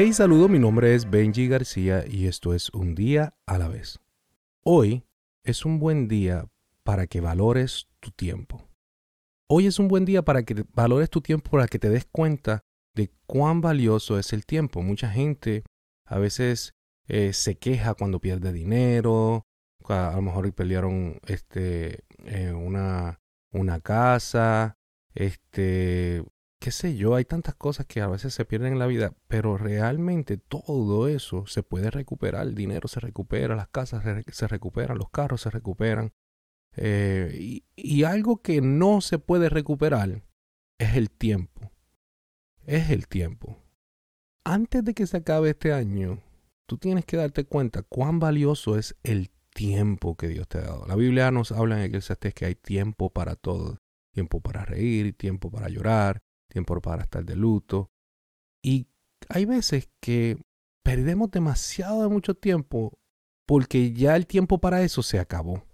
Hey, saludo, mi nombre es Benji García y esto es Un día a la vez. Hoy es un buen día para que valores tu tiempo. Hoy es un buen día para que valores tu tiempo, para que te des cuenta de cuán valioso es el tiempo. Mucha gente a veces eh, se queja cuando pierde dinero, a, lo mejor perdieron este, eh, una, una casa, este, qué sé yo, hay tantas cosas que a veces se pierden en la vida, pero realmente todo eso se puede recuperar, el dinero se recupera, las casas se recuperan, los carros se recuperan. Eh, y, algo que no se puede recuperar es el tiempo. Es el tiempo. Antes de que se acabe este año, tú tienes que darte cuenta cuán valioso es el tiempo que Dios te ha dado. La Biblia nos habla en Eclesiastes que hay tiempo para todo. Tiempo para reír, tiempo para llorar, tiempo para estar de luto. Y hay veces que perdemos demasiado de mucho tiempo porque ya el tiempo para eso se acabó.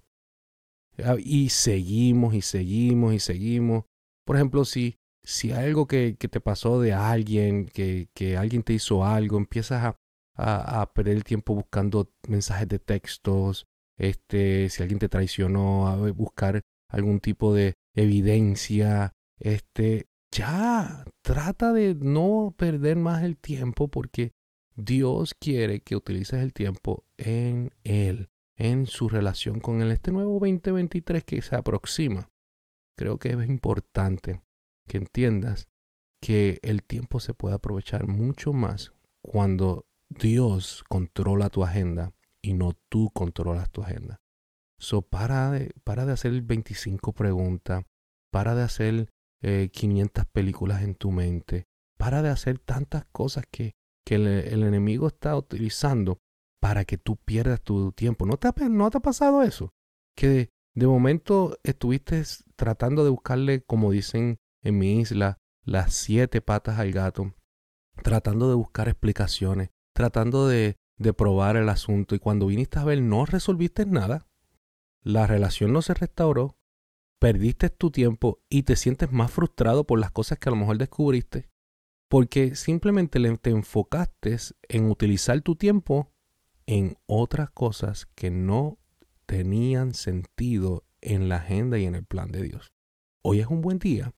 Y seguimos y seguimos y seguimos. Por ejemplo, si, si algo que, que te pasó de alguien, que, que, alguien te hizo algo, empiezas a, a, a, perder el tiempo buscando mensajes de textos, este, si alguien te traicionó, a buscar algún tipo de evidencia, este, ya, trata de no perder más el tiempo porque Dios quiere que utilices el tiempo en Él, en su relación con Él. Este nuevo 2023 que se aproxima, creo que es importante que entiendas que el tiempo se puede aprovechar mucho más cuando Dios controla tu agenda y no tú controlas tu agenda. So, para de, para de hacer 25 preguntas, para de hacer 500 eh, películas en tu mente. Para de hacer tantas cosas que, que el, enemigo está utilizando para que tú pierdas tu tiempo. ¿No te, ha, pasado eso? Que de, momento estuviste tratando de buscarle, como dicen en mi isla, las siete patas al gato, tratando de buscar explicaciones, tratando de, de probar el asunto y cuando viniste a ver no resolviste nada, la relación no se restauró, perdiste tu tiempo y te sientes más frustrado por las cosas que a lo mejor descubriste, porque simplemente te enfocaste en utilizar tu tiempo en otras cosas que no tenían sentido en la agenda y en el plan de Dios. Hoy es un buen día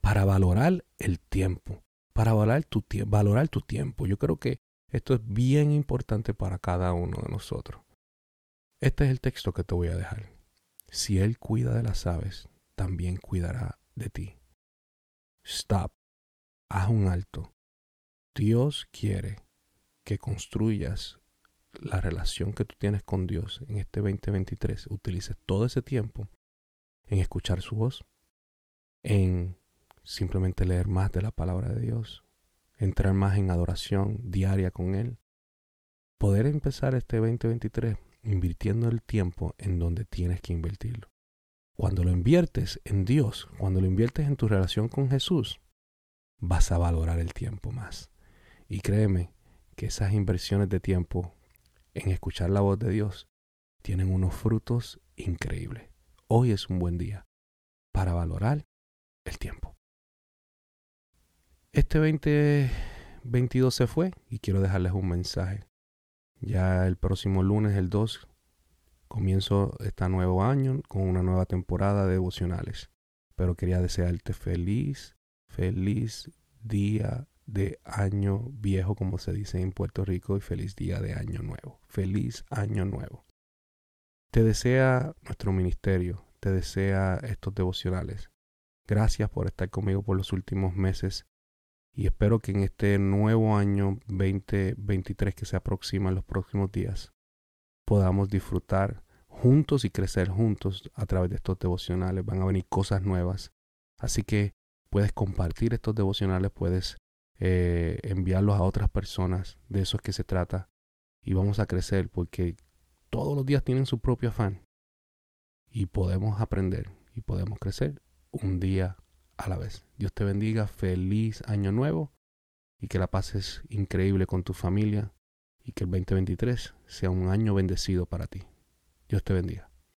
para valorar el tiempo, para valorar tu, valorar tu tiempo. Yo creo que esto es bien importante para cada uno de nosotros. Este es el texto que te voy a dejar. Si Él cuida de las aves, también cuidará de ti. Stop. Haz un alto. Dios quiere que construyas la relación que tú tienes con Dios en este 2023. Utilices todo ese tiempo en escuchar su voz, en simplemente leer más de la palabra de Dios, entrar más en adoración diaria con Él. Poder empezar este 2023 invirtiendo el tiempo en donde tienes que invertirlo. Cuando lo inviertes en Dios, cuando lo inviertes en tu relación con Jesús, vas a valorar el tiempo más. Y créeme que esas inversiones de tiempo en escuchar la voz de Dios tienen unos frutos increíbles. Hoy es un buen día para valorar el tiempo. Este 2022 se fue y quiero dejarles un mensaje. Ya el próximo lunes, el 2, comienzo este nuevo año con una nueva temporada de devocionales. Pero quería desearte feliz, feliz día de año viejo, como se dice en Puerto Rico, y feliz día de año nuevo. Feliz año nuevo. Te desea nuestro ministerio, te desea estos devocionales. Gracias por estar conmigo por los últimos meses y espero que en este nuevo año 2023 que se aproxima en los próximos días podamos disfrutar juntos y crecer juntos a través de estos devocionales. Van a venir cosas nuevas. Así que puedes compartir estos devocionales, puedes eh, enviarlos a otras personas. De eso es que se trata. Y vamos a crecer porque todos los días tienen su propio afán. Y podemos aprender y podemos crecer un día a la vez. Dios te bendiga, feliz año nuevo y que la pases increíble con tu familia y que el 2023 sea un año bendecido para ti. Dios te bendiga.